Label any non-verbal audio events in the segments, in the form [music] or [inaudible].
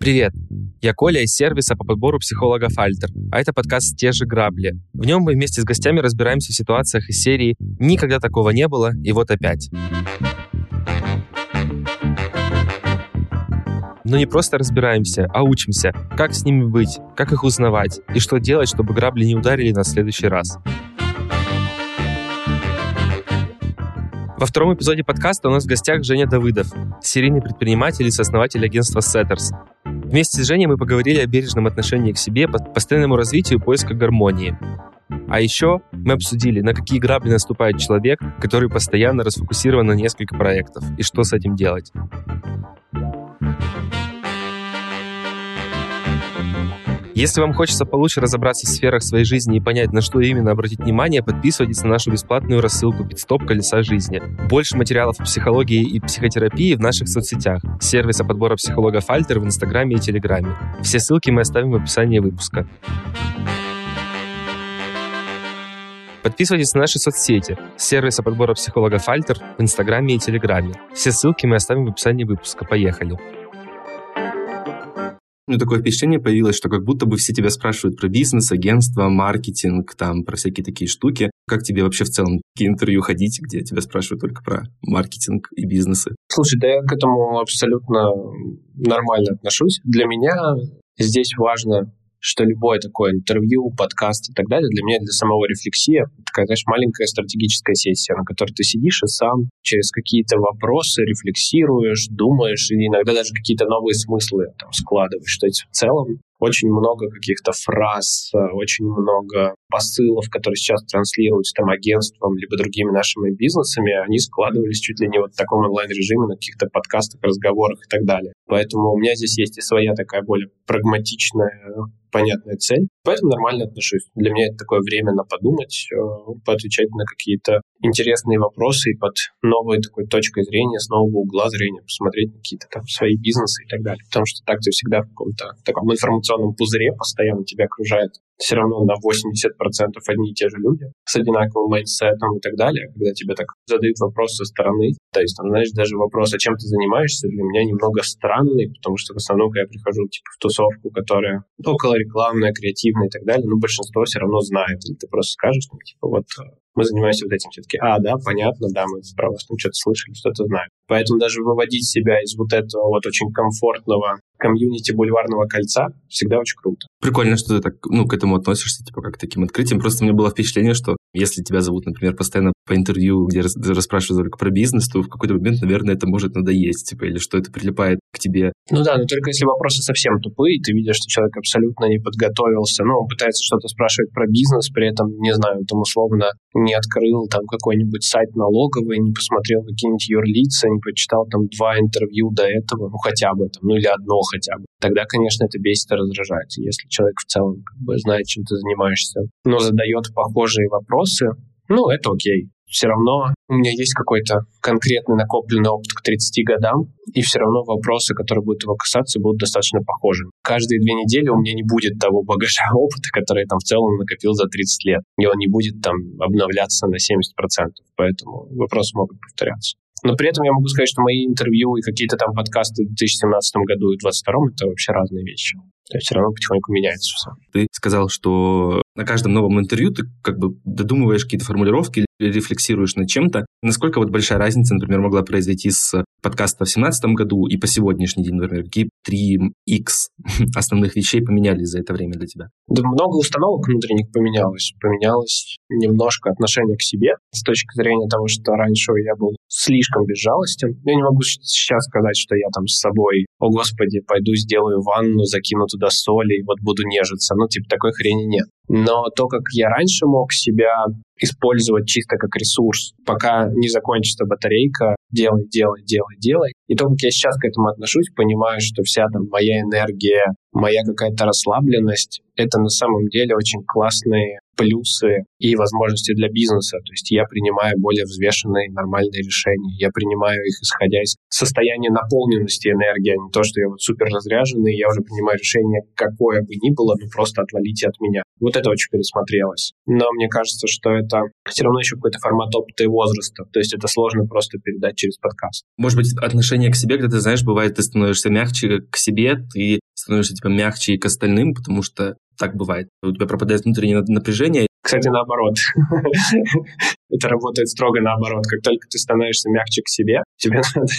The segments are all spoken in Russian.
Привет! Я Коля из сервиса по подбору психолога «Фальтер», а это подкаст «Те же грабли». В нем мы вместе с гостями разбираемся в ситуациях из серии «Никогда такого не было, и вот опять». Но не просто разбираемся, а учимся, как с ними быть, как их узнавать и что делать, чтобы грабли не ударили нас в следующий раз. Во втором эпизоде подкаста у нас в гостях Женя Давыдов, серийный предприниматель и сооснователь агентства Setters. Вместе с Женей мы поговорили о бережном отношении к себе, постоянному развитию и поиску гармонии. А еще мы обсудили, на какие грабли наступает человек, который постоянно расфокусирован на несколько проектов, и что с этим делать. Если вам хочется получше разобраться в сферах своей жизни и понять, на что именно обратить внимание, подписывайтесь на нашу бесплатную рассылку «Пидстоп. Колеса жизни». Больше материалов о психологии и психотерапии в наших соцсетях, сервиса подбора психолога «Фальтер» в Инстаграме и Телеграме. Все ссылки мы оставим в описании выпуска. Подписывайтесь на наши соцсети, сервиса подбора психолога «Фальтер» в Инстаграме и Телеграме. Все ссылки мы оставим в описании выпуска. Поехали! Меня такое впечатление появилось, что как будто бы все тебя спрашивают про бизнес, агентство, маркетинг, там, про всякие такие штуки. Как тебе вообще в целом такие интервью ходить, где тебя спрашивают только про маркетинг и бизнесы? Слушай, да я к этому абсолютно нормально отношусь. Для меня здесь важно что любое такое интервью, подкаст и так далее для меня для самого рефлексия такая, знаешь, маленькая стратегическая сессия, на которой ты сидишь и сам через какие-то вопросы рефлексируешь, думаешь, и иногда даже какие-то новые смыслы там складываешь. То есть в целом очень много каких-то фраз, очень много посылов, которые сейчас транслируются там агентством либо другими нашими бизнесами, они складывались чуть ли не вот в таком онлайн-режиме на каких-то подкастах, разговорах и так далее. Поэтому у меня здесь есть и своя такая более прагматичная понятная цель. Поэтому нормально отношусь. Для меня это такое время на подумать, э, поотвечать на какие-то интересные вопросы и под новой такой точкой зрения, с нового угла зрения посмотреть какие-то там свои бизнесы и так далее. Потому что так ты всегда в каком-то таком информационном пузыре постоянно тебя окружает все равно на 80% одни и те же люди с одинаковым mindset ом и так далее. Когда тебе так задают вопрос со стороны, то есть, там, знаешь, даже вопрос, а чем ты занимаешься, для меня немного странный, потому что в основном, когда я прихожу типа в тусовку, которая около рекламная, креативная и так далее, ну, большинство все равно знает. Или ты просто скажешь, ну, типа, вот мы занимаемся вот этим. Все-таки, а, да, понятно, да, мы про вас там что-то слышали, что-то знаем. Поэтому даже выводить себя из вот этого вот очень комфортного комьюнити бульварного кольца всегда очень круто. Прикольно, что ты так, ну, к этому относишься, типа, как к таким открытиям. Просто меня было впечатление, что если тебя зовут, например, постоянно по интервью, где рас, расспрашивают только про бизнес, то в какой-то момент, наверное, это может надоесть, типа, или что это прилипает к тебе. Ну да, но только если вопросы совсем тупые, ты видишь, что человек абсолютно не подготовился, ну, он пытается что-то спрашивать про бизнес, при этом, не знаю, там условно не открыл там какой-нибудь сайт налоговый, не посмотрел какие-нибудь юрлица, не прочитал там два интервью до этого, ну, хотя бы там, ну, или одно хотя бы. Тогда, конечно, это бесит и раздражает. Если человек в целом как бы знает, чем ты занимаешься, но задает похожие вопросы, ну, это окей все равно у меня есть какой-то конкретный накопленный опыт к 30 годам, и все равно вопросы, которые будут его касаться, будут достаточно похожи. Каждые две недели у меня не будет того багажа [laughs] опыта, который я там в целом накопил за 30 лет, и он не будет там обновляться на 70%, поэтому вопросы могут повторяться. Но при этом я могу сказать, что мои интервью и какие-то там подкасты в 2017 году и 2022 это вообще разные вещи. То есть все равно потихоньку меняется все. Ты сказал, что на каждом новом интервью ты как бы додумываешь какие-то формулировки или рефлексируешь над чем-то. Насколько вот большая разница, например, могла произойти с подкаста в 2017 году и по сегодняшний день, например, какие три x [laughs] основных вещей поменялись за это время для тебя? Да много установок внутренних поменялось. Поменялось немножко отношение к себе с точки зрения того, что раньше я был слишком безжалостен. Я не могу сейчас сказать, что я там с собой, о господи, пойду сделаю ванну, закину туда соли и вот буду нежиться. Ну, типа, такой хрени нет. Но то, как я раньше мог себя использовать чисто как ресурс, пока не закончится батарейка, делай, делай, делай, делай. И то, как я сейчас к этому отношусь, понимаю, что вся там моя энергия, моя какая-то расслабленность, это на самом деле очень классные плюсы и возможности для бизнеса. То есть я принимаю более взвешенные, нормальные решения. Я принимаю их, исходя из состояния наполненности энергии, а не то, что я вот супер разряженный, я уже принимаю решение, какое бы ни было, ну просто отвалите от меня. Вот это очень пересмотрелось. Но мне кажется, что это все равно еще какой-то формат опыта и возраста. То есть это сложно просто передать через подкаст. Может быть, отношение к себе, когда ты знаешь, бывает, ты становишься мягче к себе, ты становишься типа мягче и к остальным, потому что так бывает. У тебя пропадает внутреннее напряжение. Кстати, наоборот. [laughs] Это работает строго наоборот. Как только ты становишься мягче к себе, тебе [laughs] надо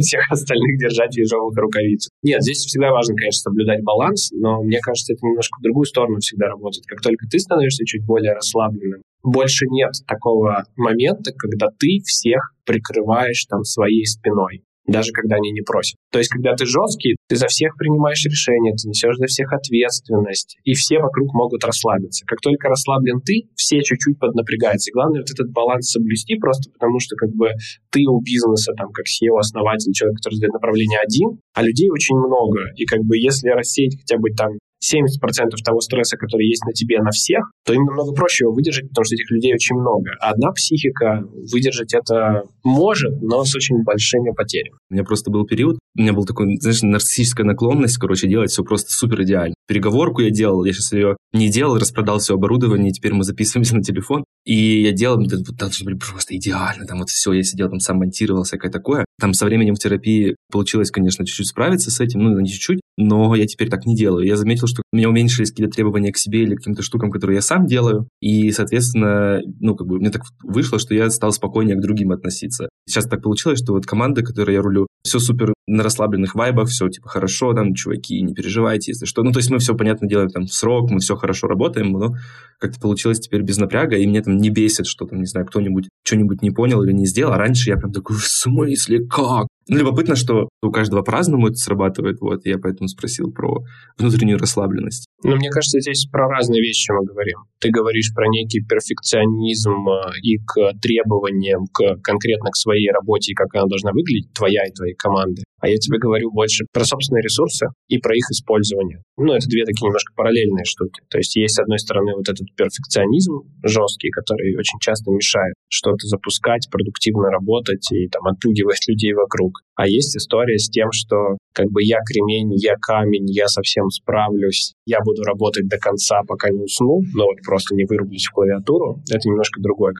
всех остальных держать в ежовых рукавицах. Нет, здесь всегда важно, конечно, соблюдать баланс, но мне кажется, это немножко в другую сторону всегда работает. Как только ты становишься чуть более расслабленным, больше нет такого момента, когда ты всех прикрываешь там своей спиной даже когда они не просят. То есть, когда ты жесткий, ты за всех принимаешь решения, ты несешь за всех ответственность, и все вокруг могут расслабиться. Как только расслаблен ты, все чуть-чуть поднапрягаются. И главное вот этот баланс соблюсти, просто потому что как бы ты у бизнеса, там, как SEO, основатель, человек, который сдает направление один, а людей очень много. И как бы если рассеять хотя бы там 70% того стресса, который есть на тебе, на всех, то им намного проще его выдержать, потому что этих людей очень много. А одна психика выдержать это может, но с очень большими потерями. У меня просто был период, у меня был такой, знаешь, нарциссическая наклонность, короче, делать все просто супер идеально. Переговорку я делал, я сейчас ее не делал, распродал все оборудование, и теперь мы записываемся [laughs] на телефон. И я делал, там должно быть просто идеально, там вот все, я сидел там сам монтировал, всякое такое. Там со временем в терапии получилось, конечно, чуть-чуть справиться с этим, ну, не чуть-чуть, но я теперь так не делаю. Я заметил, что у меня уменьшились какие-то требования к себе или к каким-то штукам, которые я сам делаю, и, соответственно, ну, как бы мне так вышло, что я стал спокойнее к другим относиться. Сейчас так получилось, что вот команда, которой я рулю, все супер на расслабленных вайбах, все типа хорошо, там, чуваки, не переживайте, если что. Ну, то есть мы все, понятно, делаем там в срок, мы все хорошо работаем, но как-то получилось теперь без напряга, и мне там не бесит, что там, не знаю, кто-нибудь что-нибудь не понял или не сделал, а раньше я прям такой, в смысле, как? Ну, любопытно, что у каждого по-разному это срабатывает, вот, я поэтому спросил про внутреннюю расслабленность. Ну, мне кажется, здесь про разные вещи мы говорим. Ты говоришь про некий перфекционизм э, и к требованиям к, конкретно к своей работе как она должна выглядеть, твоя и твоей команды. А я тебе говорю больше про собственные ресурсы и про их использование. Ну, это две такие немножко параллельные штуки. То есть есть, с одной стороны, вот этот перфекционизм жесткий, который очень часто мешает что-то запускать, продуктивно работать и там отпугивает [laughs] людей вокруг. А есть история с тем, что как бы я кремень, я камень, я совсем справлюсь, я буду работать до конца, пока не усну, но вот просто не вырублюсь в клавиатуру. Это немножко другое.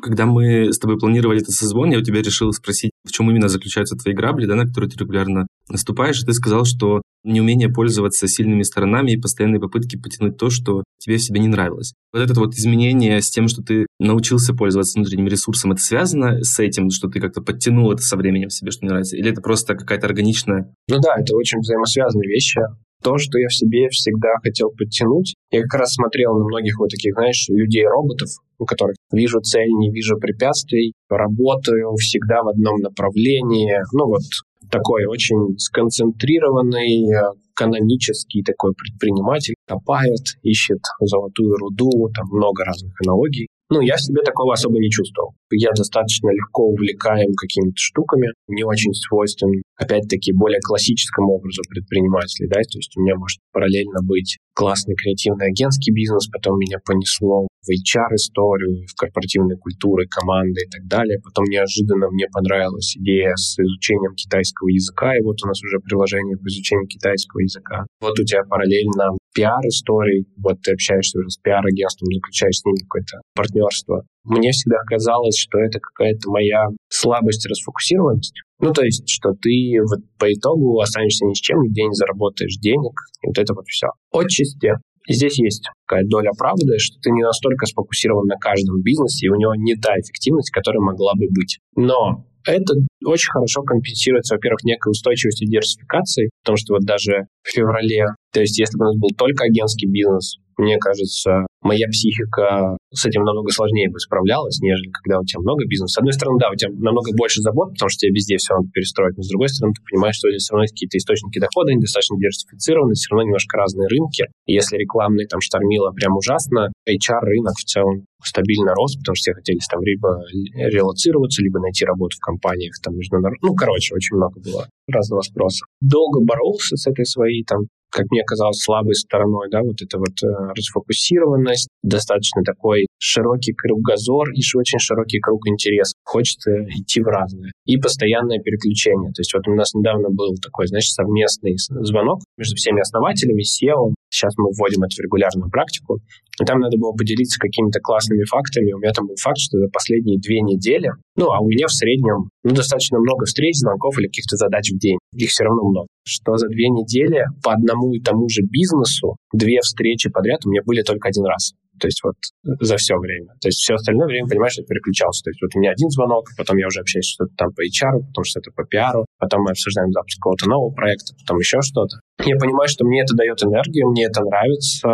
Когда мы с тобой планировали этот созвон, я у тебя решил спросить, в чем именно заключаются твои грабли, да, на которые ты регулярно наступаешь, и ты сказал, что неумение пользоваться сильными сторонами и постоянные попытки потянуть то, что тебе в себе не нравилось. Вот это вот изменение с тем, что ты научился пользоваться внутренним ресурсом, это связано с этим, что ты как-то подтянул это со временем себе, что не нравится? Или это просто какая-то органичная... Ну да, это очень взаимосвязанные вещи. То, что я в себе всегда хотел подтянуть, я как раз смотрел на многих вот таких, знаешь, людей-роботов, у которых вижу цель, не вижу препятствий, работаю всегда в одном направлении. Ну вот такой очень сконцентрированный, э, канонический такой предприниматель, копает, ищет золотую руду, там много разных аналогий. Ну, я в себе такого особо не чувствовал. Я достаточно легко увлекаем какими-то штуками, не очень свойствен, опять-таки, более классическому образу предпринимателей, да, то есть у меня может параллельно быть классный креативный агентский бизнес, потом меня понесло в HR-историю, в корпоративной культуры, команды и так далее. Потом неожиданно мне понравилась идея с изучением китайского языка, и вот у нас уже приложение по изучению китайского языка. Вот у тебя параллельно пиар-истории, вот ты общаешься уже с пиар-агентством, заключаешь с ними какое-то партнерство. Мне всегда казалось, что это какая-то моя слабость, расфокусированность. Ну, то есть, что ты вот по итогу останешься ни с чем, нигде не заработаешь денег, и вот это вот все. Отчасти здесь есть какая доля правды, что ты не настолько сфокусирован на каждом бизнесе, и у него не та эффективность, которая могла бы быть. Но это очень хорошо компенсируется, во-первых, некой устойчивостью диверсификации, потому что вот даже в феврале, то есть если бы у нас был только агентский бизнес, мне кажется, моя психика с этим намного сложнее бы справлялась, нежели когда у тебя много бизнеса. С одной стороны, да, у тебя намного больше забот, потому что тебе везде все надо перестроить, но с другой стороны, ты понимаешь, что здесь все равно есть какие-то источники дохода, они достаточно диверсифицированы, все равно немножко разные рынки. И если рекламный там штормило прям ужасно, HR-рынок в целом стабильно рос, потому что все хотели там либо релацироваться, либо найти работу в компаниях там международных. Ну, короче, очень много было разного спроса. Долго боролся с этой своей там как мне казалось, слабой стороной, да, вот эта вот э, расфокусированность, достаточно такой широкий кругозор и очень широкий круг интересов. Хочется идти в разное. И постоянное переключение. То есть вот у нас недавно был такой, значит, совместный звонок между всеми основателями, SEO. Сейчас мы вводим это в регулярную практику. И там надо было поделиться какими-то классными фактами. У меня там был факт, что за последние две недели, ну, а у меня в среднем ну, достаточно много встреч, звонков или каких-то задач в день. Их все равно много. Что за две недели по одному и тому же бизнесу две встречи подряд у меня были только один раз. То есть вот за все время. То есть все остальное время, понимаешь, я переключался. То есть вот у меня один звонок, потом я уже общаюсь что-то там по HR, потом что-то по пиару, потом мы обсуждаем запуск какого-то нового проекта, потом еще что-то. Я понимаю, что мне это дает энергию, мне это нравится,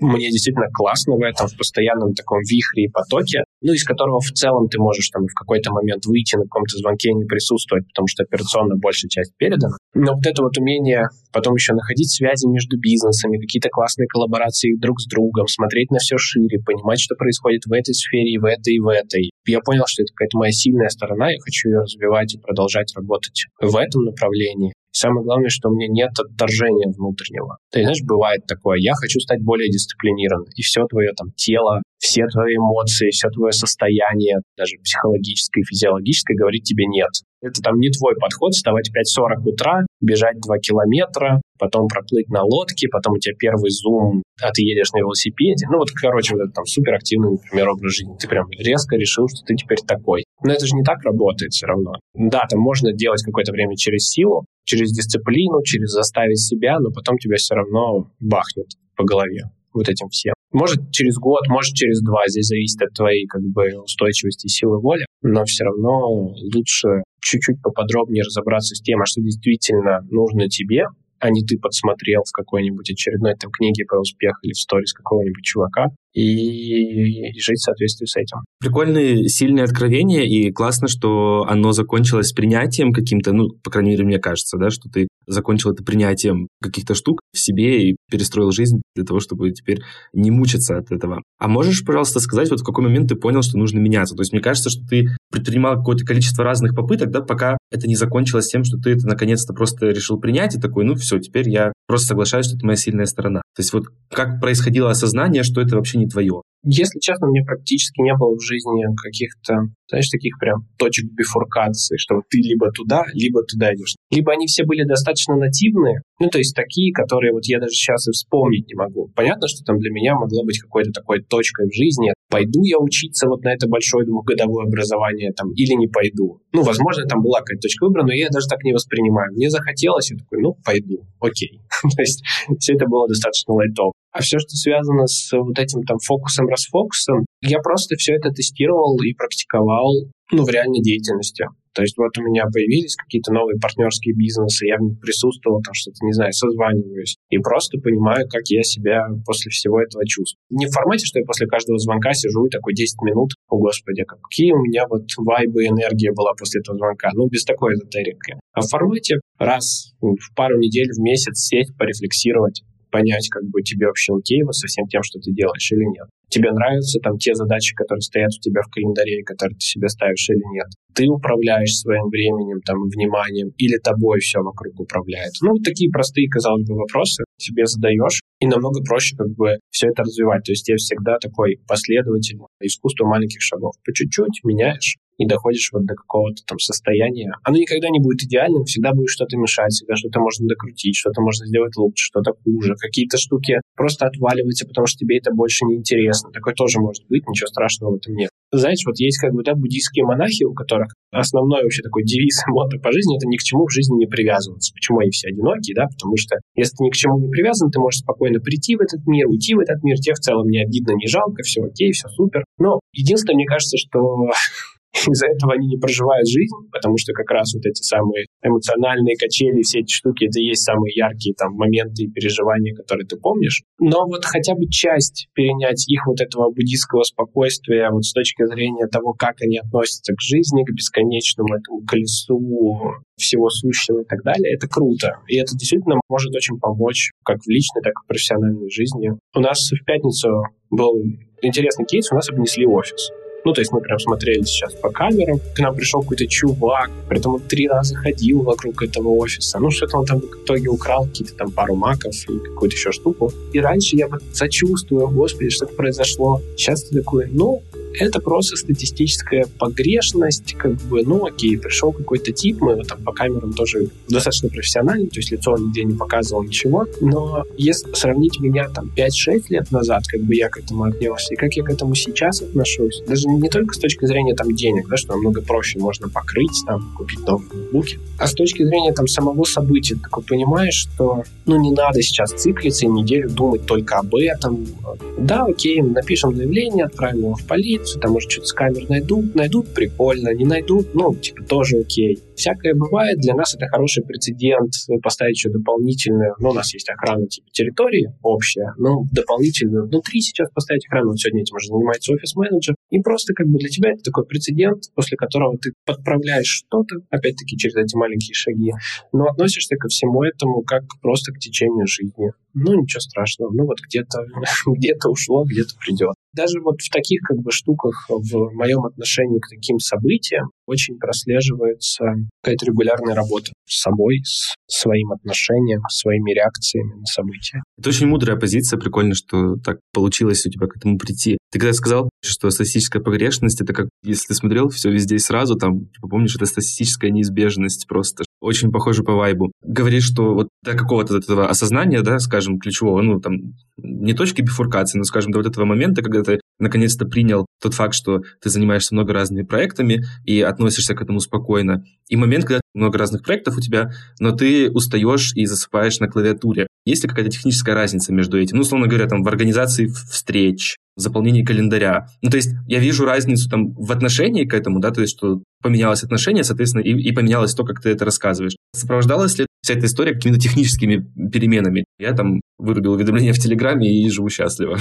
мне действительно классно в этом, в постоянном таком вихре и потоке, ну, из которого в целом ты можешь там в какой-то момент выйти на каком-то звонке и не присутствовать, потому что операционно большая часть передана. Но вот это вот умение потом еще находить связи между бизнесами, какие-то классные коллаборации друг с другом, смотреть на все шире, понимать, что происходит в этой сфере, и в этой, и в этой. Я понял, что это какая-то моя сильная сторона, я хочу ее развивать и продолжать работать в этом направлении. Самое главное, что у меня нет отторжения внутреннего. Ты знаешь, бывает такое, я хочу стать более дисциплинированным, и все твое там тело, все твои эмоции, все твое состояние, даже психологическое и физиологическое, говорит тебе нет. Это там не твой подход, вставать в 5.40 утра, бежать 2 километра, потом проплыть на лодке, потом у тебя первый зум, а ты едешь на велосипеде. Ну вот, короче, вот это там суперактивный, например, образ жизни. Ты прям резко решил, что ты теперь такой. Но это же не так работает все равно. Да, там можно делать какое-то время через силу, через дисциплину, через заставить себя, но потом тебя все равно бахнет по голове вот этим всем. Может, через год, может, через два. Здесь зависит от твоей как бы устойчивости и силы воли. Но все равно лучше чуть-чуть поподробнее разобраться с тем, а что действительно нужно тебе, а не ты подсмотрел в какой-нибудь очередной там книге про успех или в сторис какого-нибудь чувака, и, и жить в соответствии с этим. Прикольные, сильные откровения, и классно, что оно закончилось принятием каким-то, ну, по крайней мере, мне кажется, да, что ты закончил это принятием каких-то штук в себе и перестроил жизнь для того, чтобы теперь не мучиться от этого. А можешь, пожалуйста, сказать, вот в какой момент ты понял, что нужно меняться? То есть мне кажется, что ты предпринимал какое-то количество разных попыток, да, пока это не закончилось тем, что ты это наконец-то просто решил принять и такой, ну все, теперь я просто соглашаюсь, что это моя сильная сторона. То есть вот как происходило осознание, что это вообще не твое? Если честно, мне практически не было в жизни каких-то, знаешь, таких прям точек бифуркации, что ты либо туда, либо туда идешь. Либо они все были достаточно нативные, ну, то есть такие, которые вот я даже сейчас и вспомнить не могу. Понятно, что там для меня могло быть какой-то такой точкой в жизни. Пойду я учиться вот на это большое двухгодовое образование там или не пойду. Ну, возможно, там была какая-то точка выбора, но я даже так не воспринимаю. Мне захотелось, я такой, ну, пойду, окей. [laughs] то есть все это было достаточно лайтово. А все, что связано с вот этим там фокусом-расфокусом, я просто все это тестировал и практиковал ну, в реальной деятельности. То есть вот у меня появились какие-то новые партнерские бизнесы, я в них присутствовал, там что-то, не знаю, созваниваюсь, и просто понимаю, как я себя после всего этого чувствую. Не в формате, что я после каждого звонка сижу и такой 10 минут, о господи, какие у меня вот вайбы, энергия была после этого звонка, ну, без такой эзотерики. А в формате раз в пару недель, в месяц сесть, порефлексировать, понять, как бы тебе вообще окей вот со всем тем, что ты делаешь или нет. Тебе нравятся там те задачи, которые стоят у тебя в календаре, которые ты себе ставишь или нет. Ты управляешь своим временем, там, вниманием, или тобой все вокруг управляет. Ну, вот такие простые, казалось бы, вопросы себе задаешь, и намного проще как бы все это развивать. То есть я всегда такой последовательный искусство маленьких шагов. По чуть-чуть меняешь, и доходишь вот до какого-то там состояния. Оно никогда не будет идеальным, всегда будет что-то мешать, всегда что-то можно докрутить, что-то можно сделать лучше, что-то хуже. Какие-то штуки просто отваливаются, потому что тебе это больше не интересно. Такое тоже может быть, ничего страшного в этом нет. Знаешь, вот есть как бы да, буддийские монахи, у которых основной вообще такой девиз [laughs] мото по жизни — это ни к чему в жизни не привязываться. Почему они все одинокие, да? Потому что если ты ни к чему не привязан, ты можешь спокойно прийти в этот мир, уйти в этот мир, тебе в целом не обидно, не жалко, все окей, все супер. Но единственное, мне кажется, что [laughs] из-за этого они не проживают жизнь, потому что как раз вот эти самые эмоциональные качели, все эти штуки, это и есть самые яркие там моменты и переживания, которые ты помнишь. Но вот хотя бы часть перенять их вот этого буддийского спокойствия вот с точки зрения того, как они относятся к жизни, к бесконечному этому колесу всего сущего и так далее, это круто. И это действительно может очень помочь как в личной, так и в профессиональной жизни. У нас в пятницу был интересный кейс, у нас обнесли офис. Ну, то есть мы прям смотрели сейчас по камерам. К нам пришел какой-то чувак, при этом он три раза ходил вокруг этого офиса. Ну, что-то он там в итоге украл какие-то там пару маков и какую-то еще штуку. И раньше я вот сочувствую, господи, что-то произошло. Сейчас ты такой, ну, это просто статистическая погрешность, как бы, ну окей, пришел какой-то тип, мы его там по камерам тоже достаточно профессионально, то есть лицо нигде не показывал ничего, но если сравнить меня там 5-6 лет назад, как бы я к этому отнесся, и как я к этому сейчас отношусь, даже не только с точки зрения там денег, да, что намного проще можно покрыть, там, купить новые ноутбуки, а с точки зрения там самого события, ты такой понимаешь, что ну не надо сейчас циклиться и неделю думать только об этом. Да, окей, напишем заявление, отправим его в полицию, там, может, что-то с камер найдут, найдут, прикольно, не найдут, ну, типа, тоже окей. Всякое бывает, для нас это хороший прецедент поставить еще дополнительную, ну, у нас есть охрана типа территории общая, но дополнительную внутри сейчас поставить охрану, вот сегодня этим уже занимается офис-менеджер, и просто как бы для тебя это такой прецедент, после которого ты подправляешь что-то, опять-таки через эти маленькие шаги, но относишься ко всему этому как просто к течению жизни. Ну, ничего страшного, ну вот где-то [laughs] где ушло, где-то придет. Даже вот в таких как бы штуках в моем отношении к таким событиям очень прослеживается какая-то регулярная работа с собой, с своим отношением, своими реакциями на события. Это очень мудрая позиция, прикольно, что так получилось у тебя к этому прийти. Ты когда сказал, что статистическая погрешность, это как, если ты смотрел все везде сразу, там, типа, помнишь, это статистическая неизбежность просто. Очень похоже по вайбу. Говоришь, что вот до какого-то этого осознания, да, скажем, ключевого, ну, там, не точки бифуркации, но, скажем, до вот этого момента, когда ты наконец-то принял тот факт, что ты занимаешься много разными проектами и относишься к этому спокойно. И момент, когда много разных проектов у тебя, но ты устаешь и засыпаешь на клавиатуре. Есть ли какая-то техническая разница между этим? Ну, условно говоря, там, в организации встреч, в заполнении календаря. Ну, то есть я вижу разницу там в отношении к этому, да, то есть что поменялось отношение, соответственно, и, и поменялось то, как ты это рассказываешь. Сопровождалась ли вся эта история какими-то техническими переменами? Я там вырубил уведомления в Телеграме и живу счастливо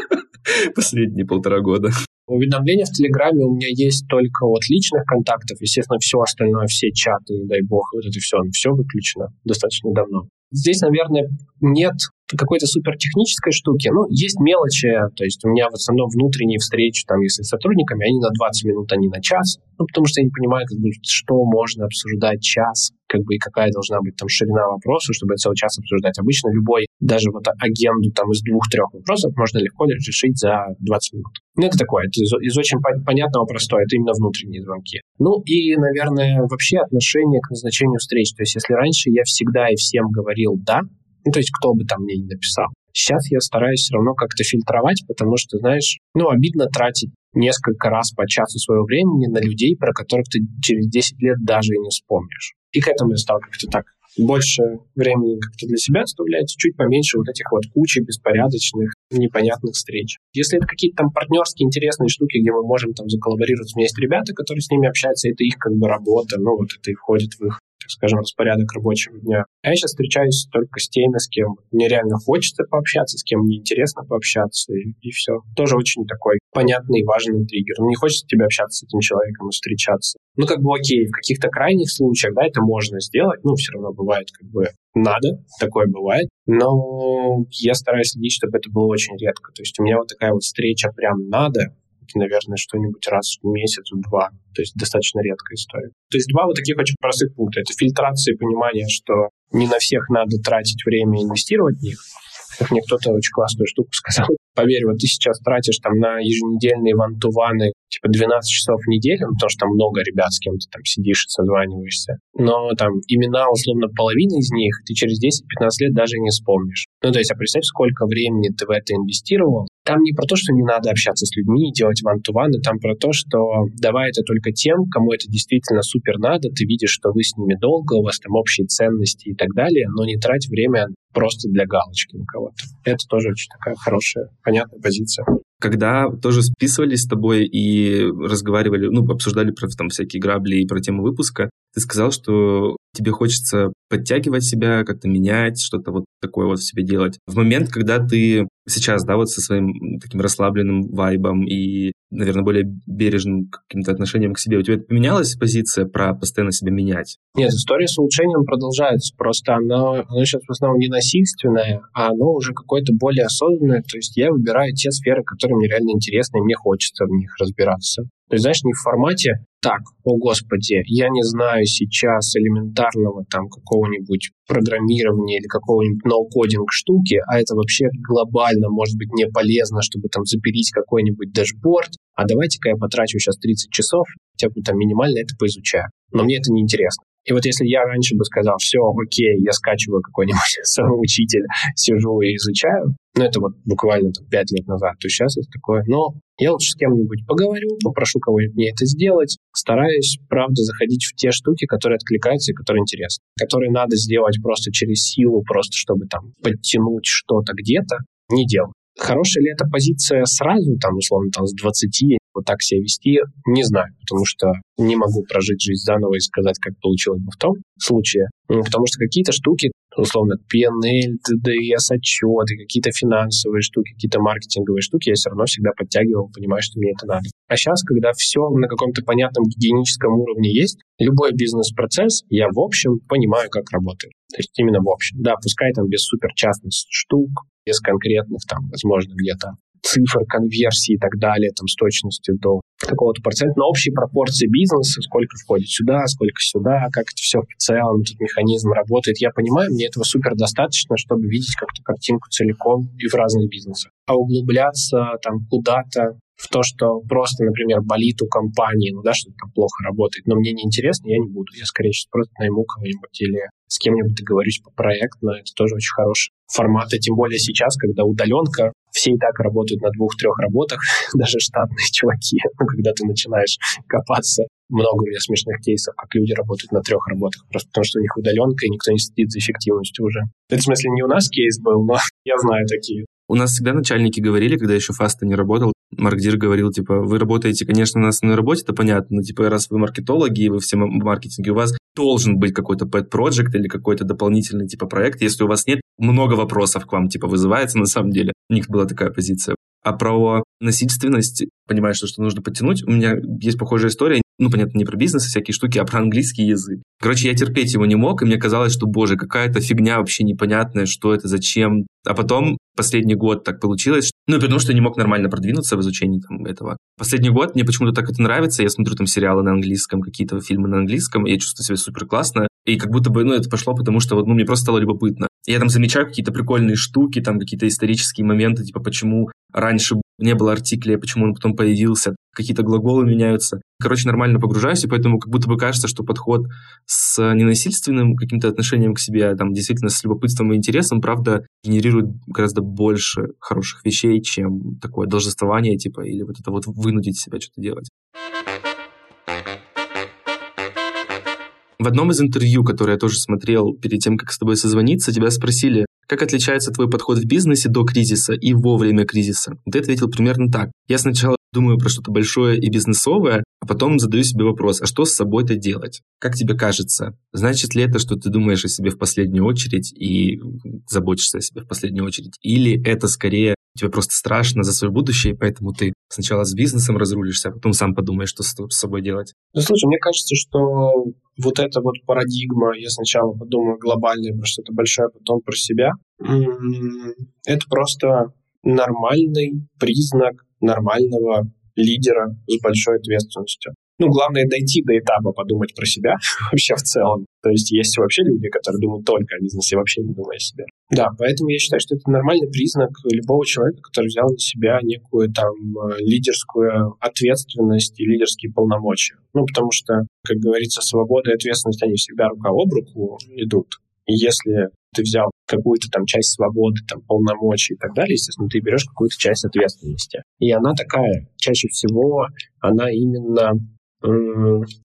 [laughs] последние полтора года. Уведомления в Телеграме у меня есть только от личных контактов. Естественно, все остальное, все чаты, дай бог, вот это все, все выключено достаточно давно. Здесь, наверное, нет какой-то супертехнической штуки. Ну, есть мелочи, то есть у меня в основном внутренние встречи, там, если с сотрудниками, они на 20 минут, они на час, ну, потому что я не понимаю, как бы, что можно обсуждать час, как бы, и какая должна быть там ширина вопроса, чтобы целый час обсуждать. Обычно любой, даже вот агенду там из двух-трех вопросов можно легко решить за 20 минут. Ну, это такое, это из, из очень понятного, простое, это именно внутренние звонки. Ну, и, наверное, вообще отношение к назначению встреч. То есть, если раньше я всегда и всем говорил «да», ну, то есть кто бы там мне не написал. Сейчас я стараюсь все равно как-то фильтровать, потому что, знаешь, ну, обидно тратить несколько раз по часу своего времени на людей, про которых ты через 10 лет даже и не вспомнишь. И к этому я стал как-то так больше времени как-то для себя оставлять, чуть поменьше вот этих вот кучи беспорядочных, непонятных встреч. Если это какие-то там партнерские интересные штуки, где мы можем там заколлаборировать, есть ребята, которые с ними общаются, это их как бы работа, ну вот это и входит в их скажем, распорядок рабочего дня. А я сейчас встречаюсь только с теми, с кем мне реально хочется пообщаться, с кем мне интересно пообщаться, и, и все. Тоже очень такой понятный и важный триггер. Ну, не хочется тебе общаться с этим человеком и встречаться. Ну, как бы окей, в каких-то крайних случаях, да, это можно сделать, ну, все равно бывает как бы надо, такое бывает, но я стараюсь следить, чтобы это было очень редко. То есть у меня вот такая вот встреча прям надо, наверное, что-нибудь раз в месяц, в два. То есть достаточно редкая история. То есть два вот таких очень простых пункта. Это фильтрация и понимание, что не на всех надо тратить время и инвестировать в них. Как мне кто-то очень классную штуку сказал. [laughs] Поверь, вот ты сейчас тратишь там на еженедельные вантуваны типа 12 часов в неделю, ну, потому что там много ребят, с кем ты там сидишь и созваниваешься. Но там имена, условно, половина из них ты через 10-15 лет даже не вспомнишь. Ну, то есть, а представь, сколько времени ты в это инвестировал. Там не про то, что не надо общаться с людьми и делать ван-ту-ваны, там про то, что давай это только тем, кому это действительно супер надо, ты видишь, что вы с ними долго, у вас там общие ценности и так далее, но не трать время просто для галочки на кого-то. Это тоже очень такая хорошая, понятная позиция когда тоже списывались с тобой и разговаривали, ну, обсуждали про там всякие грабли и про тему выпуска, ты сказал, что тебе хочется подтягивать себя, как-то менять, что-то вот такое вот в себе делать. В момент, когда ты сейчас, да, вот со своим таким расслабленным вайбом и наверное, более бережным каким-то отношением к себе. У тебя поменялась позиция про постоянно себя менять? Нет, история с улучшением продолжается. Просто она, она сейчас в основном не насильственная, а оно уже какое-то более осознанное. То есть я выбираю те сферы, которые мне реально интересны, и мне хочется в них разбираться. То есть, знаешь, не в формате «так, о господи, я не знаю сейчас элементарного там какого-нибудь программирования или какого-нибудь ноу-кодинг штуки, а это вообще глобально может быть не полезно, чтобы там запилить какой-нибудь дашборд, а давайте-ка я потрачу сейчас 30 часов, хотя бы там минимально это поизучаю. Но мне это не интересно. И вот если я раньше бы сказал, все, окей, я скачиваю какой-нибудь [laughs] самоучитель, сижу и изучаю, ну, это вот буквально там, 5 лет назад, то сейчас это такое, но я лучше с кем-нибудь поговорю, попрошу кого-нибудь мне это сделать, стараюсь, правда, заходить в те штуки, которые откликаются и которые интересны, которые надо сделать просто через силу, просто чтобы там подтянуть что-то где-то, не делаю. Хорошая ли эта позиция сразу, там, условно, там, с 20, вот так себя вести, не знаю, потому что не могу прожить жизнь заново и сказать, как получилось бы в том случае. Потому что какие-то штуки, условно, PNL, TDS, отчеты, какие-то финансовые штуки, какие-то маркетинговые штуки, я все равно всегда подтягивал, понимаю, что мне это надо. А сейчас, когда все на каком-то понятном гигиеническом уровне есть, любой бизнес-процесс, я в общем понимаю, как работает. То есть именно в общем. Да, пускай там без супер частных штук, без конкретных там, возможно, где-то цифр, конверсии и так далее, там, с точностью до какого-то процента, но общие пропорции бизнеса, сколько входит сюда, сколько сюда, как это все в целом, этот механизм работает, я понимаю, мне этого супер достаточно, чтобы видеть как-то картинку целиком и в разных бизнесах. А углубляться там куда-то в то, что просто, например, болит у компании, ну да, что-то плохо работает, но мне не интересно, я не буду. Я скорее сейчас просто найму кого-нибудь или с кем-нибудь договорюсь по проекту, но это тоже очень хороший формат, и тем более сейчас, когда удаленка, все и так работают на двух-трех работах, [laughs] даже штатные чуваки, [laughs] ну, когда ты начинаешь копаться. Много у меня смешных кейсов, как люди работают на трех работах, просто потому что у них удаленка, и никто не следит за эффективностью уже. Это, в смысле, не у нас кейс был, но [laughs] я знаю такие. У нас всегда начальники говорили, когда еще Фаста не работал, маркдир говорил, типа, вы работаете, конечно, на основной работе, это понятно, но, типа, раз вы маркетологи и вы все в маркетинге, у вас должен быть какой-то pet project или какой-то дополнительный, типа, проект. Если у вас нет, много вопросов к вам, типа, вызывается на самом деле. У них была такая позиция. А про насильственность, понимаешь, что, что нужно подтянуть, у меня есть похожая история ну, понятно, не про бизнес и всякие штуки, а про английский язык. Короче, я терпеть его не мог, и мне казалось, что, боже, какая-то фигня вообще непонятная, что это, зачем. А потом последний год так получилось, ну, потому что не мог нормально продвинуться в изучении там, этого. Последний год мне почему-то так это нравится, я смотрю там сериалы на английском, какие-то фильмы на английском, и я чувствую себя супер классно, и как будто бы, ну, это пошло, потому что вот, ну, мне просто стало любопытно. Я там замечаю какие-то прикольные штуки, там какие-то исторические моменты, типа почему раньше не было артикля, почему он потом появился, какие-то глаголы меняются. Короче, нормально погружаюсь, и поэтому как будто бы кажется, что подход с ненасильственным каким-то отношением к себе, а там действительно с любопытством и интересом, правда, генерирует гораздо больше хороших вещей, чем такое должествование, типа, или вот это вот вынудить себя что-то делать. В одном из интервью, которое я тоже смотрел перед тем, как с тобой созвониться, тебя спросили, как отличается твой подход в бизнесе до кризиса и во время кризиса? Ты ответил примерно так. Я сначала думаю про что-то большое и бизнесовое, а потом задаю себе вопрос, а что с собой-то делать? Как тебе кажется, значит ли это, что ты думаешь о себе в последнюю очередь и заботишься о себе в последнюю очередь? Или это скорее тебе просто страшно за свое будущее, поэтому ты сначала с бизнесом разрулишься, а потом сам подумаешь, что с собой делать? Ну, слушай, мне кажется, что вот эта вот парадигма, я сначала подумаю глобально про что-то большое, а потом про себя, это просто нормальный признак нормального лидера с большой ответственностью. Ну, главное дойти до этапа подумать про себя [laughs] вообще в целом. То есть есть вообще люди, которые думают только о бизнесе, вообще не думая о себе. Да, поэтому я считаю, что это нормальный признак любого человека, который взял на себя некую там э, лидерскую ответственность и лидерские полномочия. Ну, потому что, как говорится, свобода и ответственность, они всегда рука об руку идут. И если ты взял какую-то там часть свободы, там, полномочий и так далее, естественно, ты берешь какую-то часть ответственности. И она такая, чаще всего, она именно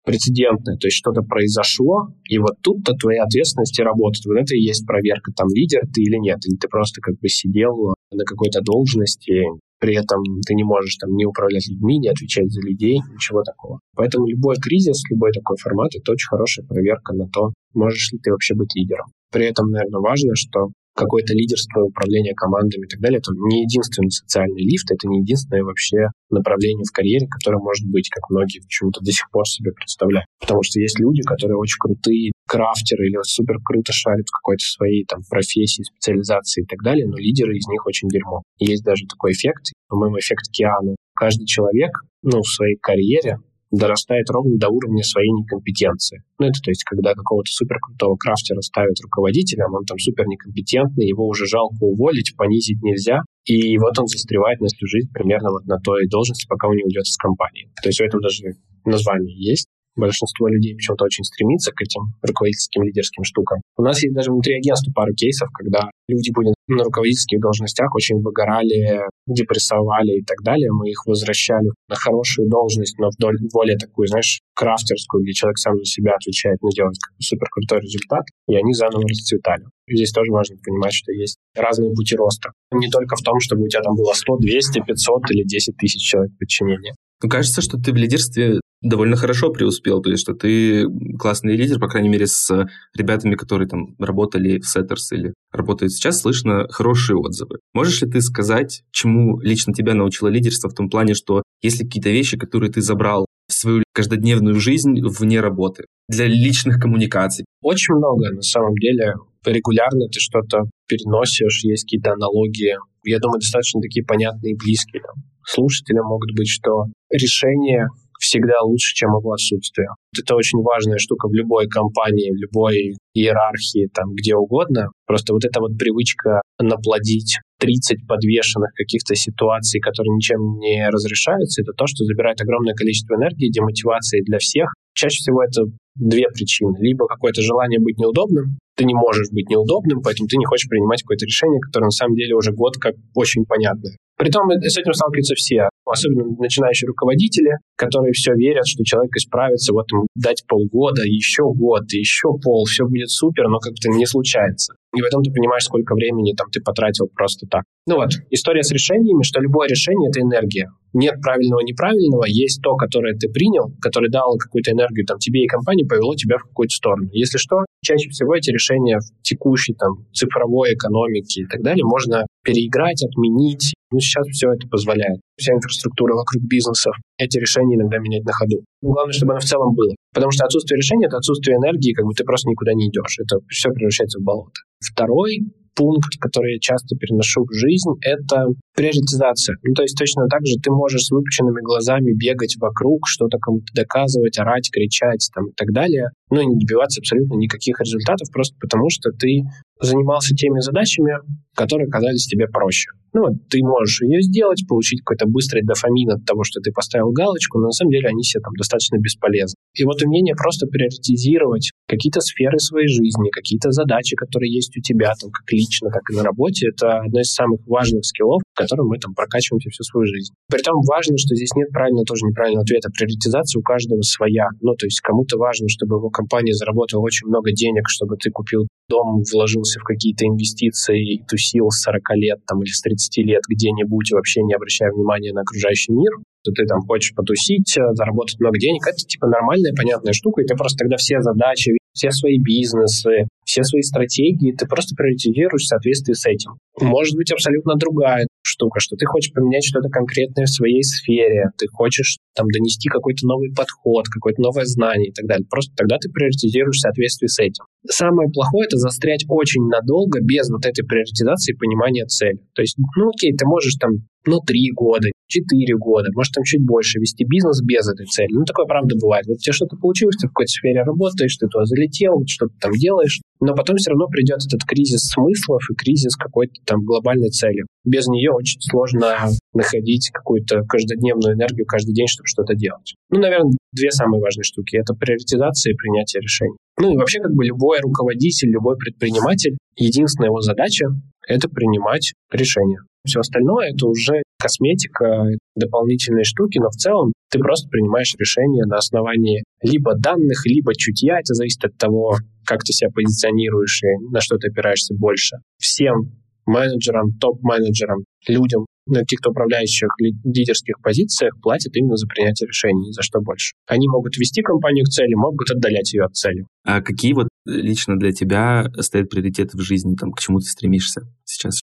прецедентное, то есть что-то произошло, и вот тут-то твоя ответственность и работает. Вот это и есть проверка, там лидер ты или нет, или ты просто как бы сидел на какой-то должности, при этом ты не можешь там не управлять людьми, не отвечать за людей, ничего такого. Поэтому любой кризис, любой такой формат — это очень хорошая проверка на то, можешь ли ты вообще быть лидером. При этом, наверное, важно, что какое-то лидерство, управление командами и так далее, это не единственный социальный лифт, это не единственное вообще направление в карьере, которое может быть, как многие почему-то до сих пор себе представляют. Потому что есть люди, которые очень крутые крафтеры или супер круто шарят в какой-то своей там профессии, специализации и так далее, но лидеры из них очень дерьмо. есть даже такой эффект, по-моему, эффект Киану. Каждый человек, ну, в своей карьере дорастает ровно до уровня своей некомпетенции. Ну, это то есть, когда какого-то суперкрутого крафтера ставят руководителем, он там супер некомпетентный, его уже жалко уволить, понизить нельзя, и вот он застревает на всю жизнь примерно вот на той должности, пока он не уйдет из компании. То есть у этого даже название есть большинство людей почему-то очень стремится к этим руководительским лидерским штукам. У нас есть даже внутри агентства пару кейсов, когда люди были на руководительских должностях, очень выгорали, депрессовали и так далее. Мы их возвращали на хорошую должность, но в более такую, знаешь, крафтерскую, где человек сам за себя отвечает, но делает супер крутой результат, и они заново расцветали. Здесь тоже важно понимать, что есть разные пути роста. Не только в том, чтобы у тебя там было 100, 200, 500 или 10 тысяч человек подчинения. Ну, кажется, что ты в лидерстве довольно хорошо преуспел, то есть что ты классный лидер, по крайней мере, с ребятами, которые там работали в Setters или работают сейчас, слышно хорошие отзывы. Можешь ли ты сказать, чему лично тебя научило лидерство в том плане, что есть ли какие-то вещи, которые ты забрал в свою каждодневную жизнь вне работы, для личных коммуникаций? Очень много, на самом деле. Регулярно ты что-то переносишь, есть какие-то аналогии. Я думаю, достаточно такие понятные и близкие. Слушателям могут быть, что решение всегда лучше, чем его отсутствие. Это очень важная штука в любой компании, в любой иерархии, там, где угодно. Просто вот эта вот привычка наплодить 30 подвешенных каких-то ситуаций, которые ничем не разрешаются, это то, что забирает огромное количество энергии, демотивации для всех. Чаще всего это две причины. Либо какое-то желание быть неудобным, ты не можешь быть неудобным, поэтому ты не хочешь принимать какое-то решение, которое на самом деле уже год как очень понятное. Притом с этим сталкиваются все, особенно начинающие руководители, которые все верят, что человек исправится, вот ему дать полгода, еще год, еще пол, все будет супер, но как-то не случается. И в этом ты понимаешь, сколько времени там ты потратил просто так. Ну вот, история с решениями, что любое решение — это энергия. Нет правильного, неправильного, есть то, которое ты принял, которое дало какую-то энергию там тебе и компании, повело тебя в какую-то сторону. Если что, чаще всего эти решения в текущей там цифровой экономике и так далее можно переиграть, отменить. Ну, сейчас все это позволяет. Вся инфраструктура вокруг бизнесов, эти решения иногда менять на ходу. Но главное, чтобы оно в целом было. Потому что отсутствие решения — это отсутствие энергии, как бы ты просто никуда не идешь. Это все превращается в болото. Второй пункт, который я часто переношу в жизнь, это приоритизация. Ну, то есть точно так же ты можешь с выпученными глазами бегать вокруг, что-то кому-то доказывать, орать, кричать там, и так далее, но не добиваться абсолютно никаких результатов, просто потому что ты занимался теми задачами, которые казались тебе проще. Ну, вот ты можешь ее сделать, получить какой-то быстрый дофамин от того, что ты поставил галочку, но на самом деле они все там достаточно бесполезны. И вот умение просто приоритизировать какие-то сферы своей жизни, какие-то задачи, которые есть у тебя, там, как лично, так и на работе, это одно из самых важных скиллов, которым мы там прокачиваемся всю свою жизнь. Притом важно, что здесь нет правильного, тоже неправильного ответа. Приоритизация у каждого своя. Ну, то есть кому-то важно, чтобы его компания заработала очень много денег, чтобы ты купил дом, вложился в какие-то инвестиции и тусил с 40 лет там, или с 30 лет где-нибудь, вообще не обращая внимания на окружающий мир, то ты там хочешь потусить, э, заработать много денег, это типа нормальная, понятная штука, и ты просто тогда все задачи, все свои бизнесы, все свои стратегии ты просто приоритизируешь в соответствии с этим. Может быть абсолютно другая штука, что ты хочешь поменять что-то конкретное в своей сфере, ты хочешь там донести какой-то новый подход, какое-то новое знание и так далее. Просто тогда ты приоритизируешь в соответствии с этим. Самое плохое — это застрять очень надолго без вот этой приоритизации и понимания цели. То есть, ну окей, ты можешь там ну, три года, четыре года, может, там чуть больше вести бизнес без этой цели. Ну, такое правда бывает. Вот у тебя что-то получилось, ты в какой-то сфере работаешь, ты туда залетел, что-то там делаешь, но потом все равно придет этот кризис смыслов и кризис какой-то там глобальной цели. Без нее очень сложно находить какую-то каждодневную энергию каждый день, чтобы что-то делать. Ну, наверное, две самые важные штуки. Это приоритизация и принятие решений. Ну и вообще как бы любой руководитель, любой предприниматель, единственная его задача — это принимать решения. Все остальное — это уже косметика, дополнительные штуки, но в целом ты просто принимаешь решение на основании либо данных, либо чутья. Это зависит от того, как ты себя позиционируешь и на что ты опираешься больше. Всем менеджерам, топ-менеджерам, людям на каких-то управляющих лидерских позициях платят именно за принятие решений, ни за что больше. Они могут вести компанию к цели, могут отдалять ее от цели. А какие вот лично для тебя стоят приоритеты в жизни, там, к чему ты стремишься?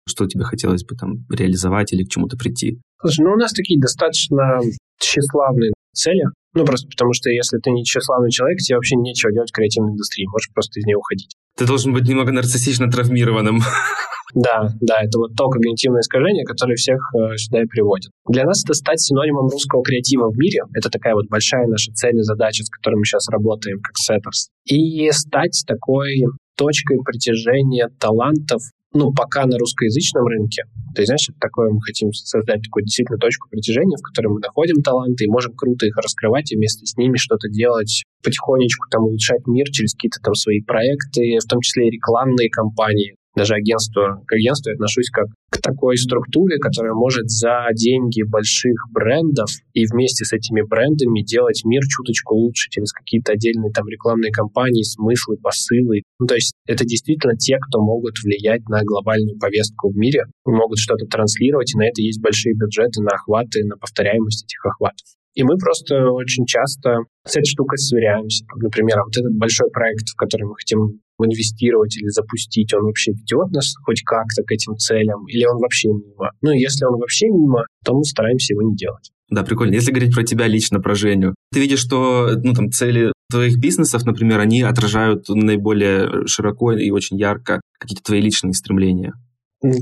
Что тебе хотелось бы там реализовать или к чему-то прийти? Слушай, ну у нас такие достаточно тщеславные цели. Ну, просто потому что если ты не тщеславный человек, тебе вообще нечего делать в креативной индустрии. Можешь просто из нее уходить. Ты должен быть немного нарциссично травмированным. Да, да, это вот то когнитивное искажение, которое всех э, сюда и приводит. Для нас это стать синонимом русского креатива в мире. Это такая вот большая наша цель и задача, с которой мы сейчас работаем как сеттерс. И стать такой точкой притяжения талантов ну, пока на русскоязычном рынке. То есть, знаешь, это такое мы хотим создать такую действительно точку притяжения, в которой мы находим таланты и можем круто их раскрывать и вместе с ними что-то делать, потихонечку там улучшать мир через какие-то там свои проекты, в том числе и рекламные кампании даже агентство, к агентству я отношусь как к такой структуре, которая может за деньги больших брендов и вместе с этими брендами делать мир чуточку лучше через какие-то отдельные там рекламные кампании, смыслы, посылы. Ну, то есть это действительно те, кто могут влиять на глобальную повестку в мире, могут что-то транслировать, и на это есть большие бюджеты, на охваты, на повторяемость этих охватов. И мы просто очень часто с этой штукой сверяемся. Например, вот этот большой проект, в который мы хотим инвестировать или запустить, он вообще ведет нас хоть как-то к этим целям, или он вообще мимо? Ну, если он вообще мимо, то мы стараемся его не делать. Да, прикольно. Если говорить про тебя лично, про Женю, ты видишь, что ну, там, цели твоих бизнесов, например, они отражают наиболее широко и очень ярко какие-то твои личные стремления.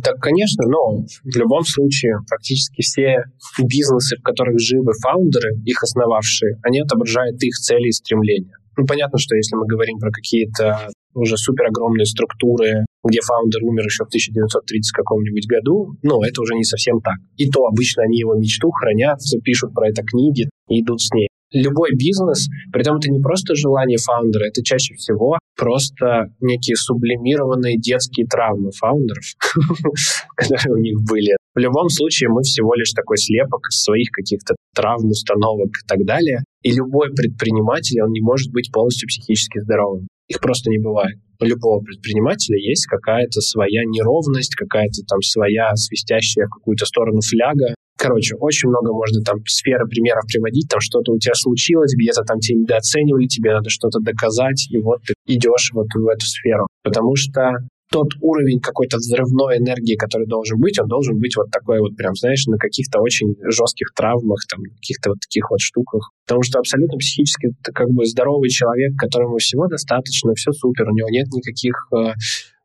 Так, конечно, но в любом случае практически все бизнесы, в которых живы фаундеры, их основавшие, они отображают их цели и стремления. Ну, понятно, что если мы говорим про какие-то уже супер огромные структуры, где фаундер умер еще в 1930 каком-нибудь году, ну, это уже не совсем так. И то обычно они его мечту хранят, пишут про это книги и идут с ней любой бизнес, при этом это не просто желание фаундера, это чаще всего просто некие сублимированные детские травмы фаундеров, [laughs] которые у них были. В любом случае мы всего лишь такой слепок своих каких-то травм, установок и так далее. И любой предприниматель, он не может быть полностью психически здоровым. Их просто не бывает. У любого предпринимателя есть какая-то своя неровность, какая-то там своя свистящая в какую-то сторону фляга, Короче, очень много можно там сферы примеров приводить, там что-то у тебя случилось, где-то там тебя недооценивали, тебе надо что-то доказать, и вот ты идешь вот в эту сферу. Потому что тот уровень какой-то взрывной энергии, который должен быть, он должен быть вот такой вот прям, знаешь, на каких-то очень жестких травмах, там, каких-то вот таких вот штуках. Потому что абсолютно психически это как бы здоровый человек, которому всего достаточно, все супер, у него нет никаких э,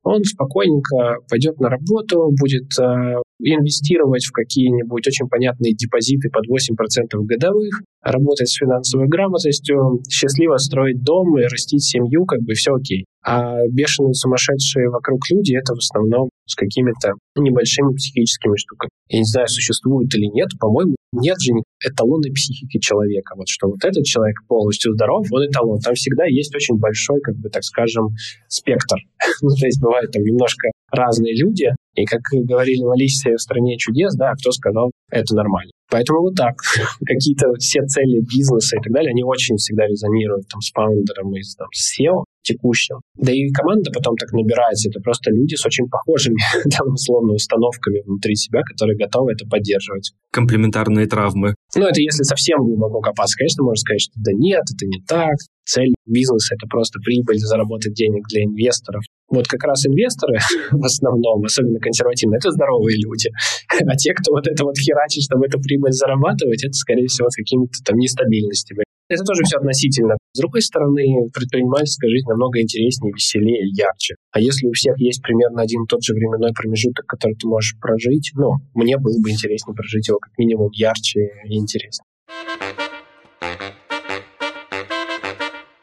он спокойненько пойдет на работу, будет э, инвестировать в какие-нибудь очень понятные депозиты под 8% годовых, работать с финансовой грамотностью, счастливо строить дом и растить семью, как бы все окей. А бешеные сумасшедшие вокруг люди — это в основном с какими-то небольшими психическими штуками. Я не знаю, существует или нет, по-моему, нет же эталонной психики человека. Вот что вот этот человек полностью здоров, он эталон. Там всегда есть очень большой, как бы так скажем, спектр. [laughs] ну, то есть бывают там немножко разные люди, и как говорили в Алисе в «Стране чудес», да, кто сказал, это нормально. Поэтому вот так. [laughs] Какие-то все цели бизнеса и так далее, они очень всегда резонируют там, с фаундером и там, с SEO текущим. Да и команда потом так набирается. Это просто люди с очень похожими, [laughs] там, условно, установками внутри себя, которые готовы это поддерживать. Комплементарные травмы. Ну, это если совсем глубоко копаться, конечно, можно сказать, что да нет, это не так. Цель бизнеса — это просто прибыль, заработать денег для инвесторов. Вот как раз инвесторы [laughs] в основном, особенно консервативные, это здоровые люди. [laughs] А те, кто вот это вот херачит, чтобы эту прибыль зарабатывать, это, скорее всего, с какими-то там нестабильностями. Это тоже все относительно. С другой стороны, предпринимательская жизнь намного интереснее, веселее, ярче. А если у всех есть примерно один и тот же временной промежуток, который ты можешь прожить, ну, мне было бы интереснее прожить его как минимум ярче и интереснее.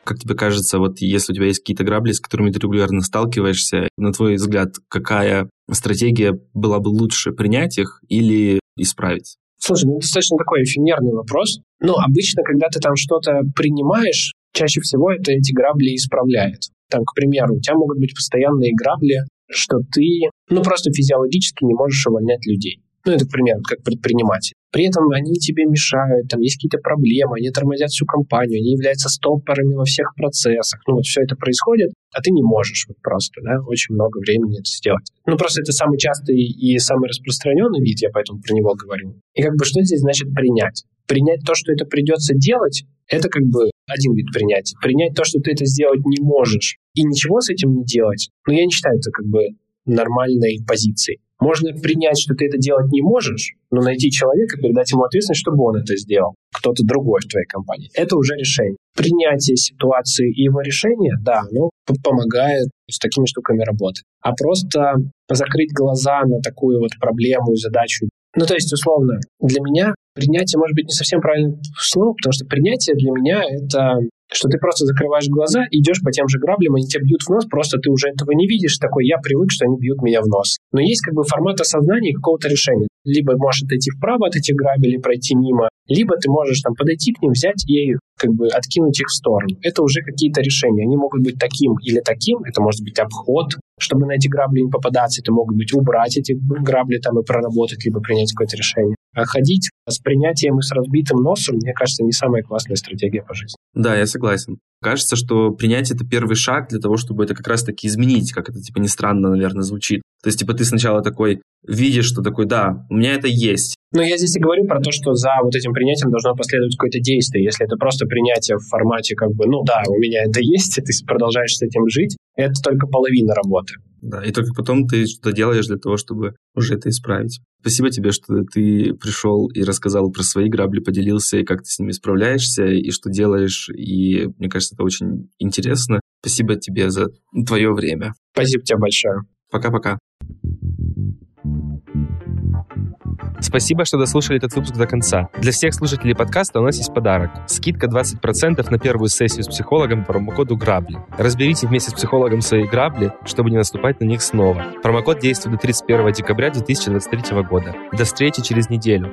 Как тебе кажется, вот если у тебя есть какие-то грабли, с которыми ты регулярно сталкиваешься, на твой взгляд, какая стратегия была бы лучше, принять их или исправить? Слушай, ну достаточно такой эфемерный вопрос. Ну, обычно, когда ты там что-то принимаешь, чаще всего это эти грабли исправляет. Там, к примеру, у тебя могут быть постоянные грабли, что ты, ну, просто физиологически не можешь увольнять людей. Ну, это, к примеру, как предприниматель. при этом они тебе мешают, там есть какие-то проблемы, они тормозят всю компанию, они являются стопорами во всех процессах. Ну, вот все это происходит, а ты не можешь вот просто, да, очень много времени это сделать. Ну, просто это самый частый и самый распространенный вид, я поэтому про него говорю. И как бы что здесь значит принять? Принять то, что это придется делать, это как бы один вид принятия. Принять то, что ты это сделать не можешь, и ничего с этим не делать, ну, я не считаю это как бы нормальной позицией. Можно принять, что ты это делать не можешь, но найти человека, передать ему ответственность, чтобы он это сделал. Кто-то другой в твоей компании. Это уже решение. Принятие ситуации и его решение, да, оно помогает с такими штуками работать. А просто закрыть глаза на такую вот проблему и задачу. Ну, то есть, условно, для меня принятие может быть не совсем правильное слово, потому что принятие для меня — это что ты просто закрываешь глаза, идешь по тем же граблям, они тебя бьют в нос, просто ты уже этого не видишь, такой, я привык, что они бьют меня в нос. Но есть как бы формат осознания какого-то решения. Либо можешь отойти вправо от этих грабелей, пройти мимо, либо ты можешь там подойти к ним, взять и как бы откинуть их в сторону. Это уже какие-то решения. Они могут быть таким или таким, это может быть обход, чтобы на эти грабли не попадаться, это могут быть убрать эти грабли там и проработать, либо принять какое-то решение. А ходить с принятием и с разбитым носом, мне кажется, не самая классная стратегия по жизни. Да, я согласен. Кажется, что принятие — это первый шаг для того, чтобы это как раз-таки изменить, как это, типа, не странно, наверное, звучит. То есть, типа, ты сначала такой видишь, что такой, да, у меня это есть. Но я здесь и говорю про то, что за вот этим принятием должно последовать какое-то действие. Если это просто принятие в формате, как бы, ну да, у меня это есть, и ты продолжаешь с этим жить, это только половина работы. Да, и только потом ты что-то делаешь для того, чтобы уже это исправить. Спасибо тебе, что ты пришел и рассказал про свои грабли, поделился, и как ты с ними справляешься, и что делаешь. И мне кажется, это очень интересно. Спасибо тебе за твое время. Спасибо тебе большое. Пока-пока. Спасибо, что дослушали этот выпуск до конца. Для всех слушателей подкаста у нас есть подарок. Скидка 20% на первую сессию с психологом по промокоду «Грабли». Разберите вместе с психологом свои грабли, чтобы не наступать на них снова. Промокод действует до 31 декабря 2023 года. До встречи через неделю.